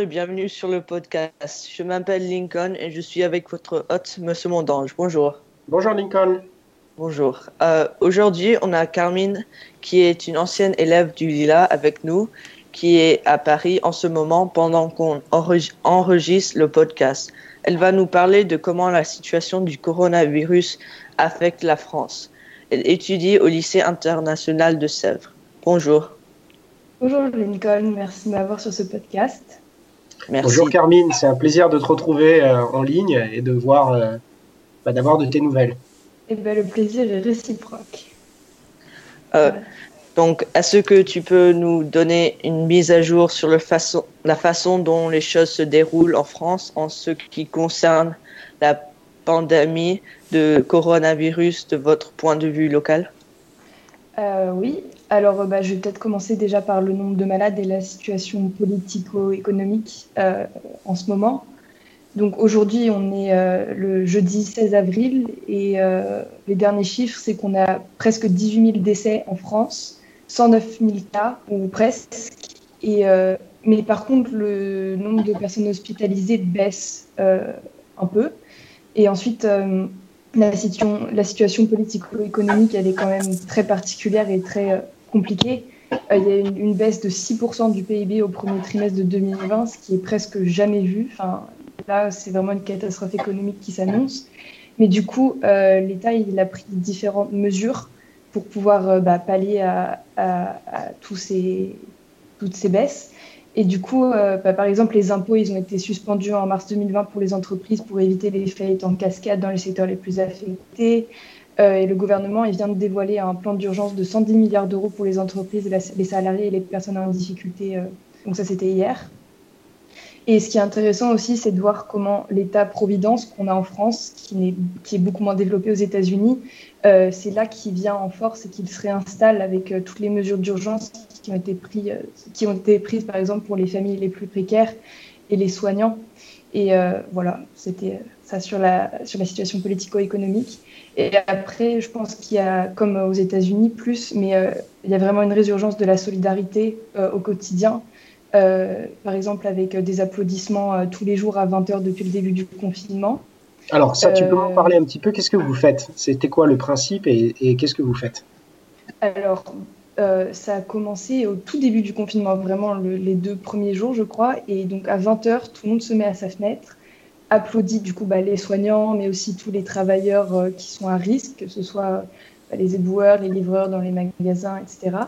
et bienvenue sur le podcast. Je m'appelle Lincoln et je suis avec votre hôte, Monsieur Mondange. Bonjour. Bonjour Lincoln. Bonjour. Euh, aujourd'hui, on a Carmine qui est une ancienne élève du Lila avec nous, qui est à Paris en ce moment pendant qu'on enregistre le podcast. Elle va nous parler de comment la situation du coronavirus affecte la France. Elle étudie au lycée international de Sèvres. Bonjour. Bonjour Lincoln, merci de m'avoir sur ce podcast. Merci. Bonjour Carmine, c'est un plaisir de te retrouver euh, en ligne et de voir, euh, bah, d'avoir de tes nouvelles. Eh ben, le plaisir est réciproque. Euh, donc, est-ce que tu peux nous donner une mise à jour sur le façon, la façon dont les choses se déroulent en France en ce qui concerne la pandémie de coronavirus de votre point de vue local? Oui, alors, euh, bah, je vais peut-être commencer déjà par le nombre de malades et la situation politico-économique euh, en ce moment. Donc aujourd'hui, on est euh, le jeudi 16 avril et les derniers chiffres, c'est qu'on a presque 18 000 décès en France, 109 000 cas, ou presque. Et, mais par contre, le nombre de personnes hospitalisées baisse un peu. Et ensuite, la, situation, la situation politico-économique, elle est quand même très particulière et très compliqué. Euh, il y a une, une, baisse de 6% du PIB au premier trimestre de 2020, ce qui est presque jamais vu. Enfin, là, c'est vraiment une catastrophe économique qui s'annonce. Mais du coup, euh, l'État il a pris différentes mesures pour pouvoir euh, bah, pallier à, tous ces, toutes ces baisses. Et du coup, bah, par exemple, les impôts, ils ont été suspendus en mars 2020 pour les entreprises pour éviter les faillites en cascade dans les secteurs les plus affectés. Euh, et le gouvernement il vient de dévoiler un plan d'urgence de 110 milliards d'euros pour les entreprises, les salariés et les personnes en difficulté. Euh, donc ça, c'était hier. Et ce qui est intéressant aussi, c'est de voir comment l'État-providence qu'on a en France, qui est, beaucoup moins développé aux États-Unis, euh, c'est là qu'il vient en force et qu'il se réinstalle avec toutes les mesures d'urgence qui ont été prises, par exemple, pour les familles les plus précaires et les soignants. Et voilà, c'était ça sur la, sur la situation politico-économique. Et après, je pense qu'il y a, comme aux États-Unis, plus, mais euh, il y a vraiment une résurgence de la solidarité euh, au quotidien. Euh, par exemple, avec des applaudissements tous les jours à 20h depuis le début du confinement. Alors, ça, tu peux m'en parler un petit peu? Qu'est-ce que vous faites? C'était quoi le principe et, et qu'est-ce que vous faites? Alors, ça a commencé au tout début du confinement, vraiment les deux premiers jours, je crois. Et donc, à 20h, tout le monde se met à sa fenêtre applaudit du coup bah, les soignants, mais aussi tous les travailleurs euh, qui sont à risque, que ce soit bah, les éboueurs, les livreurs dans les magasins, etc.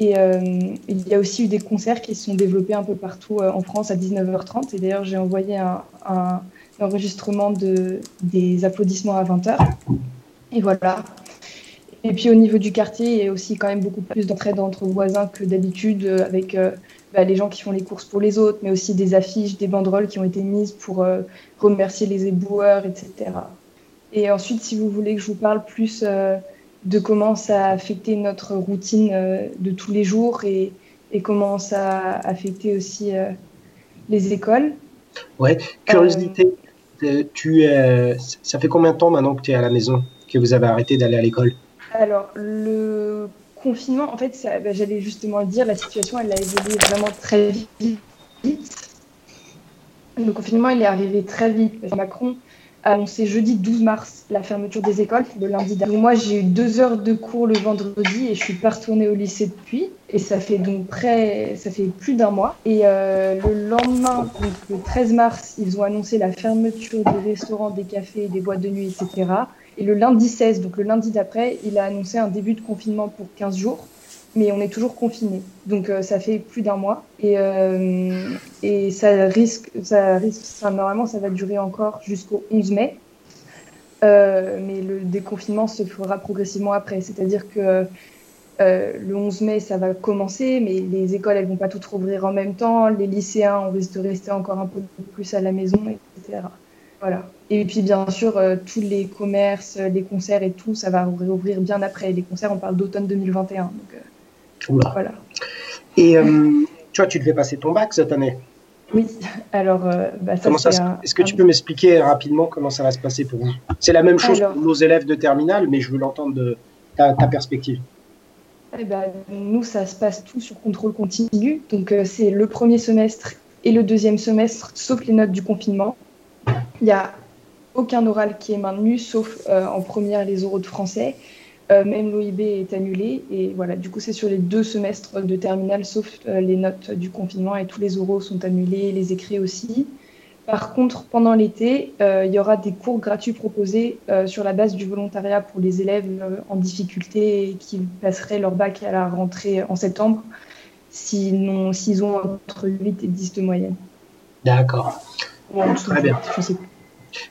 Et euh, il y a aussi eu des concerts qui se sont développés un peu partout euh, en France à 19h30. Et d'ailleurs, j'ai envoyé un, enregistrement de, des applaudissements à 20h. Et voilà. Et puis au niveau du quartier, il y a aussi quand même beaucoup plus d'entraide entre voisins que d'habitude, avec bah, les gens qui font les courses pour les autres, mais aussi des affiches, des banderoles qui ont été mises pour euh, remercier les éboueurs, etc. Et ensuite, si vous voulez que je vous parle plus euh, de comment ça a affecté notre routine euh, de tous les jours et, et, comment ça a affecté aussi les écoles. Ouais, curiosité, tu, ça fait combien de temps maintenant que tu es à la maison, que vous avez arrêté d'aller à l'école? Alors, le confinement, en fait, bah, j'allais justement le dire, la situation, elle a évolué vraiment très vite. Le confinement, il est arrivé très vite. Macron a annoncé jeudi 12 mars la fermeture des écoles, le lundi dernier. Moi, j'ai eu deux heures de cours le vendredi et je suis pas retournée au lycée depuis. Et ça fait donc près, ça fait plus d'un mois. Et euh, le lendemain, donc le 13 mars, ils ont annoncé la fermeture des restaurants, des cafés, des boîtes de nuit, etc. Et le lundi 16, donc le lundi d'après, il a annoncé un début de confinement pour 15 jours, mais on est toujours confiné. Donc euh, ça fait plus d'un mois et, euh, et ça risque, ça risque, normalement ça va durer encore jusqu'au 11 mai. Euh, mais le déconfinement se fera progressivement après, c'est-à-dire que le 11 mai, ça va commencer, mais les écoles, elles vont pas toutes rouvrir en même temps. Les lycéens, on risque de rester encore un peu plus à la maison, etc. Voilà. Et puis bien sûr, euh, tous les commerces, les concerts et tout, ça va réouvrir bien après. Les concerts, on parle d'automne 2021. Donc, euh, voilà. Et euh, tu vois, tu devais passer ton bac cette année? Oui. Alors, bah, ça, Est-ce que tu peux m'expliquer rapidement comment ça va se passer pour vous? C'est la même chose pour nos élèves de terminale, mais je veux l'entendre de ta, perspective. Eh ben, nous, ça se passe tout sur contrôle continu. Donc, c'est le premier semestre et le deuxième semestre, sauf les notes du confinement. Il n'y a aucun oral qui est maintenu, sauf en première les oraux de français. même l'OIB est annulé. Et voilà, du coup, c'est sur les deux semestres de terminale, sauf les notes du confinement, et tous les oraux sont annulés, les écrits aussi. Par contre, pendant l'été, euh, il y aura des cours gratuits proposés euh, sur la base du volontariat pour les élèves euh, en difficulté et qui passeraient leur bac à la rentrée en septembre s'ils ont, entre 8 et 10 de moyenne. D'accord. Très bien.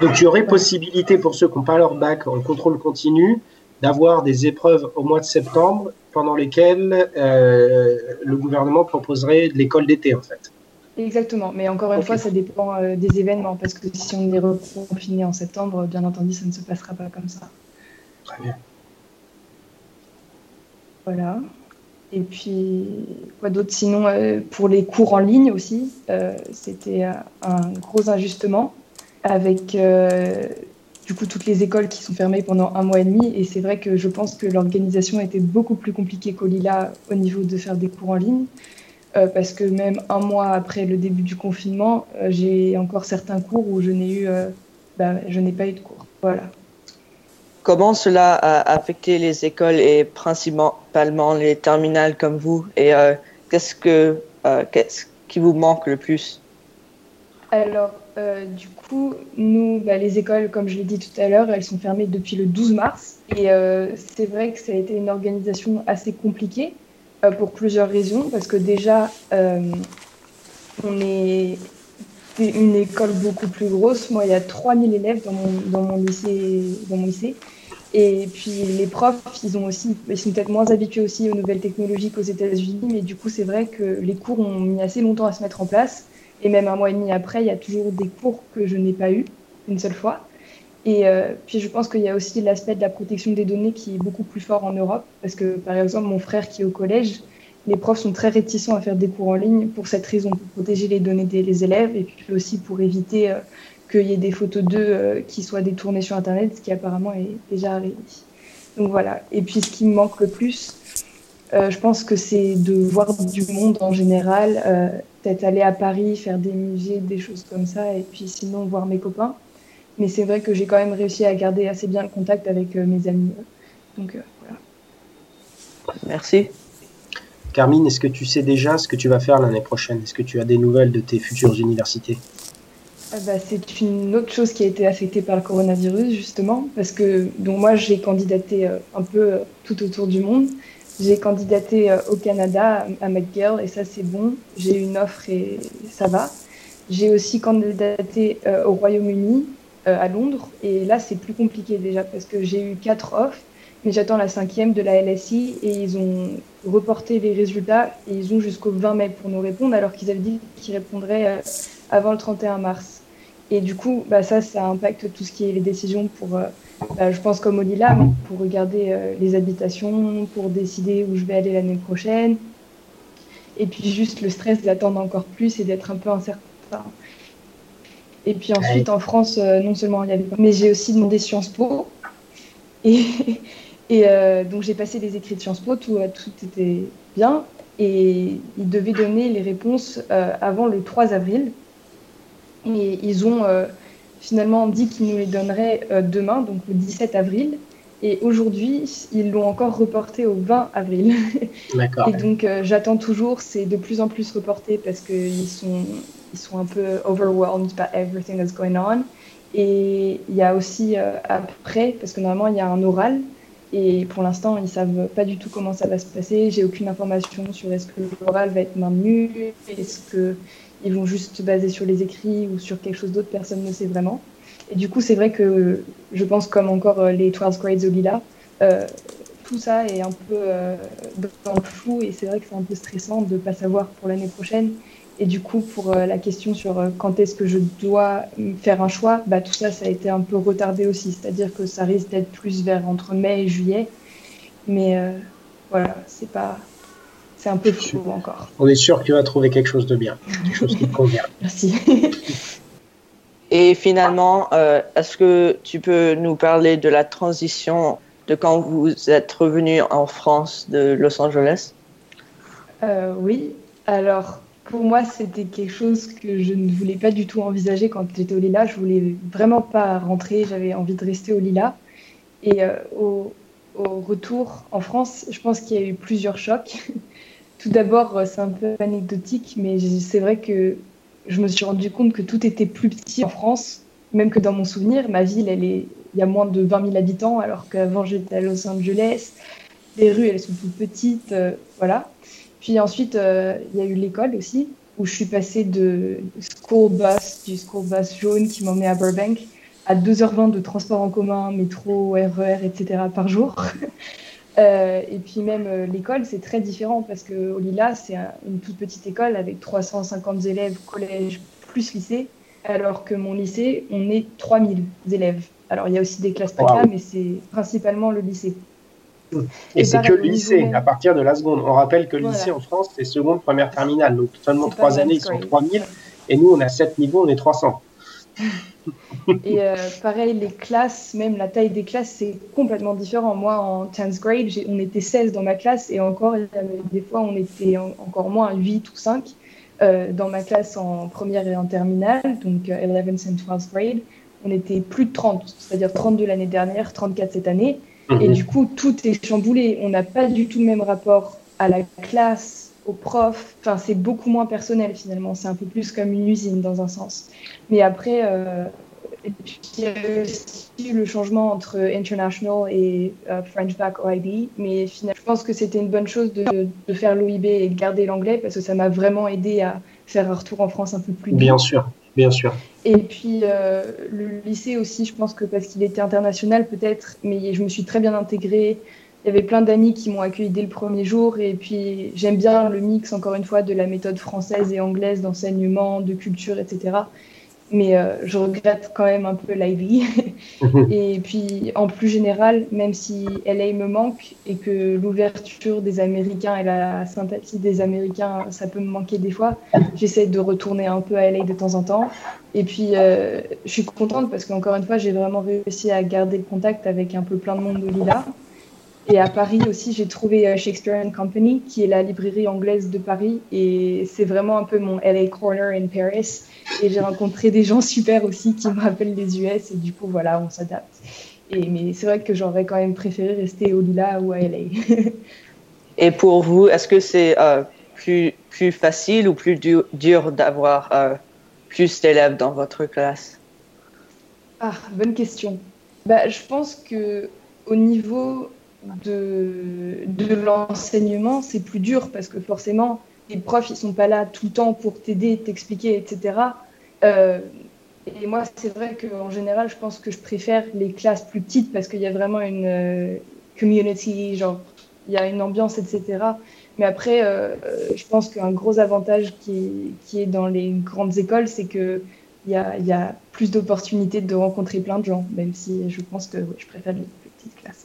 Donc, il y aurait possibilité pour ceux qui n'ont pas leur bac en contrôle continu d'avoir des épreuves au mois de septembre pendant lesquelles le gouvernement proposerait de l'école d'été, en fait. Exactement, mais encore une fois, ça dépend euh, des événements, parce que si on est reconfiné en septembre, bien entendu, ça ne se passera pas comme ça. Très bien. Voilà. Et puis, quoi d'autre? Sinon, euh, pour les cours en ligne aussi, euh, c'était un gros ajustement avec du coup toutes les écoles qui sont fermées pendant un mois et demi. Et c'est vrai que je pense que l'organisation était beaucoup plus compliquée qu'au Lila au niveau de faire des cours en ligne. Euh, parce que même un mois après le début du confinement, euh, j'ai encore certains cours où je n'ai eu, euh, bah, je n'ai pas eu de cours. Voilà. Comment cela a affecté les écoles et principalement les terminales comme vous? Et qu'est-ce que qu'est-ce qui vous manque le plus? Alors, du coup, nous, bah, les écoles, comme je l'ai dit tout à l'heure, elles sont fermées depuis le 12 mars. Et c'est vrai que ça a été une organisation assez compliquée euh, pour plusieurs raisons. Parce que déjà, euh, on est une école beaucoup plus grosse. Moi, il y a 3000 élèves dans mon, dans mon, lycée, dans mon lycée. Et puis les profs, ils, ont aussi, ils sont peut-être moins habitués aussi aux nouvelles technologies qu'aux États-Unis, mais du coup, c'est vrai que les cours ont mis assez longtemps à se mettre en place. Et même un mois et demi après, il y a toujours des cours que je n'ai pas eu une seule fois. Et euh, puis je pense qu'il y a aussi l'aspect de la protection des données qui est beaucoup plus fort en Europe, parce que par exemple mon frère qui est au collège, les profs sont très réticents à faire des cours en ligne pour cette raison, pour protéger les données des élèves et puis aussi pour éviter euh, qu'il y ait des photos d'eux euh, qui soient détournées sur Internet, ce qui apparemment est déjà arrivé. Donc voilà. Et puis ce qui me manque le plus, je pense que c'est de voir du monde en général, peut-être aller à Paris, faire des musées, des choses comme ça, et puis sinon voir mes copains. Mais c'est vrai que j'ai quand même réussi à garder assez bien le contact avec euh, mes amis. Donc euh, voilà. Merci. Carmine, est-ce que tu sais déjà ce que tu vas faire l'année prochaine? Est-ce que tu as des nouvelles de tes futures universités? Ah bah, c'est une autre chose qui a été affectée par le coronavirus, justement, parce que donc moi, j'ai candidaté euh, un peu tout autour du monde. J'ai candidaté au Canada, à McGill, et ça, c'est bon. J'ai une offre et ça va. J'ai aussi candidaté au Royaume-Uni, euh, à Londres. Et là, c'est plus compliqué déjà parce que j'ai eu quatre offres, mais j'attends la cinquième de la LSI et ils ont reporté les résultats et ils ont jusqu'au 20 mai pour nous répondre alors qu'ils avaient dit qu'ils répondraient euh, avant le 31 mars. Et du coup, bah, ça, ça impacte tout ce qui est les décisions pour, euh, bah, je pense comme au Lila, pour regarder les habitations, pour décider où je vais aller l'année prochaine. Et puis juste le stress d'attendre encore plus et d'être un peu incertain. Et puis ensuite, en France, euh, non seulement il y avait mais j'ai aussi demandé Sciences Po. Et, et euh, donc j'ai passé les écrits de Sciences Po, tout, tout était bien. Et ils devaient donner les réponses euh, avant le 3 avril. Et ils ont finalement dit qu'ils nous les donneraient demain, donc le 17 avril. Et aujourd'hui, ils l'ont encore reporté au 20 avril. D'accord. Et donc, j'attends toujours. C'est de plus en plus reporté parce qu'ils sont, ils sont un peu overwhelmed by everything that's going on. Et il y a aussi euh, après, parce que normalement il y a un oral, et pour l'instant ils savent pas du tout comment ça va se passer. J'ai aucune information sur est-ce que l'oral va être maintenu, est-ce que ils vont juste se baser sur les écrits ou sur quelque chose d'autre, personne ne sait vraiment. Et du coup, c'est vrai que je pense comme encore euh, les 12 grades au euh, tout ça est un peu dans le flou et c'est vrai que c'est un peu stressant de ne pas savoir pour l'année prochaine et du coup, pour euh, la question sur euh, quand est-ce que je dois faire un choix, bah, tout ça, ça a été un peu retardé aussi. C'est-à-dire que ça risque d'être plus vers entre mai et juillet. Mais euh, voilà, c'est pas. C'est un peu flou encore. On est sûr que tu vas trouver quelque chose de bien, quelque chose qui te convient. Merci. Et finalement, est-ce que tu peux nous parler de la transition de quand vous êtes revenu en France de Los Angeles? Oui. Alors, pour moi, c'était quelque chose que je ne voulais pas du tout envisager quand j'étais au Lila. Je voulais vraiment pas rentrer, j'avais envie de rester au Lila. Et euh, au, retour en France, je pense qu'il y a eu plusieurs chocs. tout d'abord, euh, c'est un peu anecdotique, mais c'est vrai que je me suis rendu compte que tout était plus petit en France, même que dans mon souvenir. Ma ville, elle est, il y a moins de 20 000 habitants, alors qu'avant j'étais à Los Angeles. Les rues, elles sont plus petites, euh, voilà. Puis ensuite, euh, il y a eu l'école aussi, où je suis passée de school bus, du school bus jaune qui m'emmenait à Burbank, à 2h20 de transport en commun, métro, RER, etc. par jour. Euh, et puis même euh, l'école, c'est très différent parce qu'au Lila, c'est une toute petite école avec 350 élèves, collège plus lycée, alors que mon lycée, on est 3000 élèves. Alors il y a aussi des classes PACA, mais c'est principalement le lycée. Et, c'est que le lycée, à partir de la seconde. On rappelle que le lycée en France, c'est seconde, première, terminale. Donc seulement trois années, ils sont 3000. Et nous, on a sept niveaux, on est 300. et euh, pareil, les classes, même la taille des classes, c'est complètement différent. Moi, en 10th grade, on était 16 dans ma classe et encore, des fois, on était encore moins, 8 ou 5 euh, dans ma classe en première et en terminale, donc 11th et 12th grade. On était plus de 30, c'est-à-dire 32 l'année dernière, 34 cette année. Et mhm. du coup, tout est chamboulé. On n'a pas du tout le même rapport à la classe, aux profs. Enfin, c'est beaucoup moins personnel finalement. C'est un peu plus comme une usine dans un sens. Mais après, euh, il y a aussi le changement entre international et euh, French Bac OIB. Mais finalement, je pense que c'était une bonne chose de, de faire l'OIB et de garder l'anglais parce que ça m'a vraiment aidé à faire un retour en France un peu plus. Bien sûr. Bien sûr. Et puis euh, le lycée aussi, je pense que parce qu'il était international peut-être, mais je me suis très bien intégrée. Il y avait plein d'amis qui m'ont accueilli dès le premier jour. Et puis j'aime bien le mix, encore une fois, de la méthode française et anglaise d'enseignement, de culture, etc mais euh, je regrette quand même un peu l'Ivy. et puis, en plus général, même si LA me manque et que l'ouverture des Américains et la sympathie des Américains, ça peut me manquer des fois, j'essaie de retourner un peu à LA de temps en temps. Et puis, euh, je suis contente parce qu'encore une fois, j'ai vraiment réussi à garder le contact avec un peu plein de monde de Lila. Et à Paris aussi, j'ai trouvé euh, Shakespeare and Company, qui est la librairie anglaise de Paris. Et c'est vraiment un peu mon LA Corner in Paris. Et j'ai rencontré des gens super aussi qui me rappellent les US. Et du coup, voilà, on s'adapte. Et, mais c'est vrai que j'aurais quand même préféré rester au Lila ou à LA. et pour vous, est-ce que c'est euh, plus, plus facile ou plus dur, dur d'avoir euh, plus d'élèves dans votre classe? Ah, bonne question. Bah, je pense que au niveau de, de l'enseignement, c'est plus dur parce que forcément, les profs, ils sont pas là tout le temps pour t'aider, t'expliquer, etc. Euh, et moi, c'est vrai qu'en général, je pense que je préfère les classes plus petites parce qu'il y a vraiment une euh, community, genre, il y a une ambiance, etc. Mais après, euh, je pense qu'un gros avantage qui, qui, est dans les grandes écoles, c'est qu'il y a, y a plus d'opportunités de rencontrer plein de gens, même si je pense que je préfère les plus petites classes.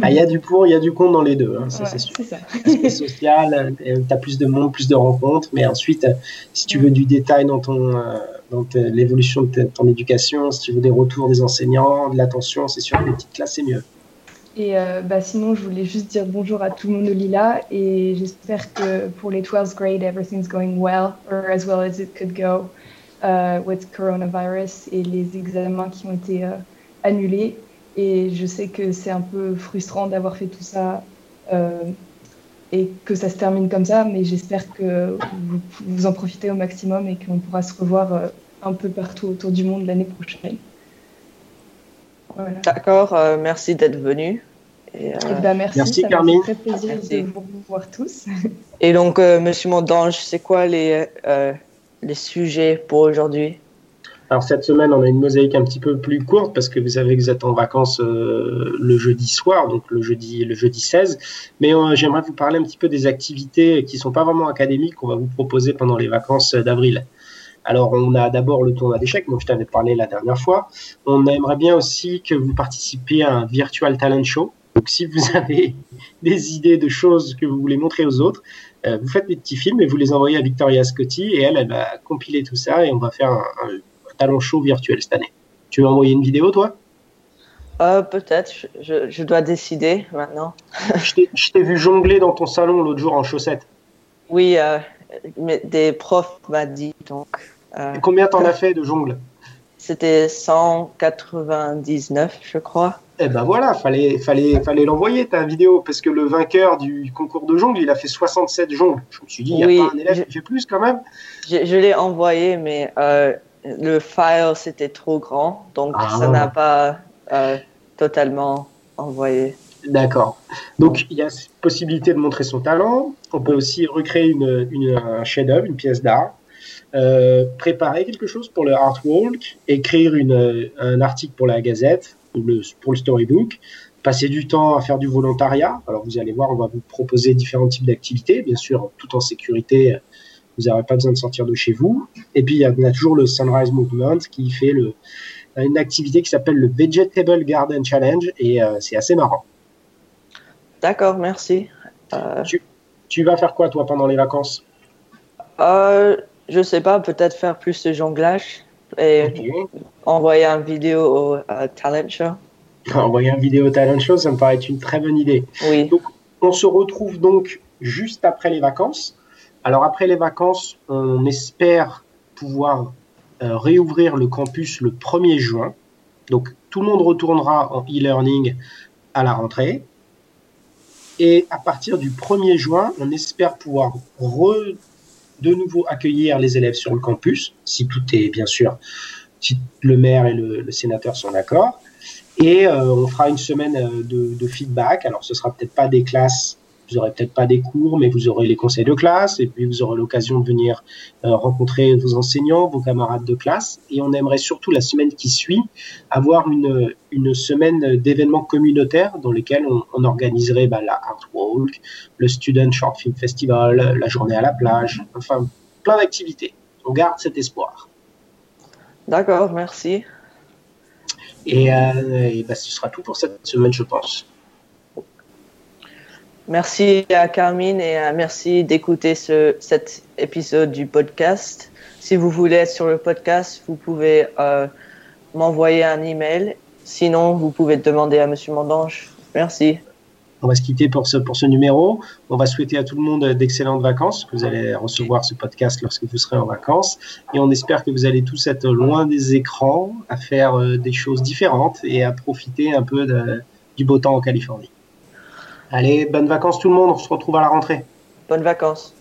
Ah, il y a du pour, il y a du contre dans les deux, hein, ça c'est sûr. Social, euh, tu as plus de monde, plus de rencontres, mais ensuite, euh, si tu veux du détail dans ton euh, dans l'évolution de ton éducation, si tu veux des retours des enseignants, de l'attention, c'est sûr que les petites classes, c'est mieux. Et bah, sinon, je voulais juste dire bonjour à tout le monde au Lila et j'espère que pour les 12th grade, everything's going well, or as well as it could go uh, with coronavirus et les examens qui ont été annulés. Et je sais que c'est un peu frustrant d'avoir fait tout ça euh, et que ça se termine comme ça, mais j'espère que vous, vous, en profitez au maximum et qu'on pourra se revoir euh, un peu partout autour du monde l'année prochaine. D'accord, euh, merci d'être venu. Et, eh ben, merci, merci ça Carmine. Fait très plaisir de vous revoir tous. Et donc, Monsieur Mondange, c'est quoi les, les sujets pour aujourd'hui? Alors cette semaine, on a une mosaïque un petit peu plus courte parce que vous savez que vous êtes en vacances euh, le jeudi soir, donc le jeudi, le jeudi 16. Mais euh, j'aimerais vous parler un petit peu des activités qui sont pas vraiment académiques qu'on va vous proposer pendant les vacances d'avril. Alors on a d'abord le tournoi d'échecs dont je t'avais parlé la dernière fois. On aimerait bien aussi que vous participiez à un virtual talent show. Donc si vous avez des idées de choses que vous voulez montrer aux autres, euh, vous faites des petits films et vous les envoyez à Victoria Scotti et elle, elle va compiler tout ça et on va faire un, un talent show virtuel cette année. Tu veux envoyer une vidéo, toi? Euh, Peut-être, je, dois décider maintenant. je t'ai vu jongler dans ton salon l'autre jour en chaussettes. Oui, mais des profs m'ont dit donc. combien t'en as fait de jongle C'était 199, je crois. Eh ben voilà, fallait, fallait, fallait l'envoyer ta vidéo parce que le vainqueur du concours de jongle, il a fait 67 jongles. Je me suis dit, il n'y a pas un élève qui fait plus quand même. Je, l'ai envoyé, mais euh, le file c'était trop grand, donc ah. ça n'a pas euh, totalement envoyé. D'accord. Donc il y a possibilité de montrer son talent. On peut aussi recréer une, une un chef-d'œuvre, une pièce d'art. Euh, préparer quelque chose pour le artwork, écrire une, un article pour la gazette, pour le storybook, passer du temps à faire du volontariat. Alors vous allez voir, on va vous proposer différents types d'activités, bien sûr, tout en sécurité. Vous n'aurez pas besoin de sortir de chez vous. Et puis il y a, toujours le Sunrise Movement qui fait le, une activité qui s'appelle le Vegetable Garden Challenge et euh, c'est assez marrant. D'accord, merci. Euh, tu, tu, vas faire quoi toi pendant les vacances? Euh, Je sais pas, peut-être faire plus de jonglage et envoyer une vidéo au talent show. Envoyer une vidéo au talent show, ça me paraît être une très bonne idée. Oui. Donc, on se retrouve donc juste après les vacances. Alors après les vacances, on espère pouvoir euh, réouvrir le campus le 1er juin. Donc tout le monde retournera en e-learning à la rentrée. Et à partir du 1er juin, on espère pouvoir re de nouveau accueillir les élèves sur le campus, si tout est bien sûr, si le maire et le, sénateur sont d'accord. Et euh, on fera une semaine euh, de, feedback. Alors ce sera peut-être pas des classes, vous aurez peut-être pas des cours, mais vous aurez les conseils de classe et puis vous aurez l'occasion de venir euh, rencontrer vos enseignants, vos camarades de classe. Et on aimerait surtout la semaine qui suit avoir une, une semaine d'événements communautaires dans lesquels on, organiserait bah, la Art Walk, le Student Short Film Festival, la journée à la plage, enfin plein d'activités. On garde cet espoir. D'accord, merci. Et, euh, bah, ce sera tout pour cette semaine, je pense. Merci à Carmine et merci d'écouter ce, cet épisode du podcast. Si vous voulez être sur le podcast, vous pouvez euh, m'envoyer un email. Sinon, vous pouvez demander à Monsieur Mandange. Merci. On va se quitter pour ce, pour ce numéro. On va souhaiter à tout le monde d'excellentes vacances. Vous allez recevoir ce podcast lorsque vous serez en vacances. Et on espère que vous allez tous être loin des écrans, à faire euh, des choses différentes et à profiter un peu du beau temps en Californie. Allez, bonnes vacances tout le monde. On se retrouve à la rentrée. Bonnes vacances.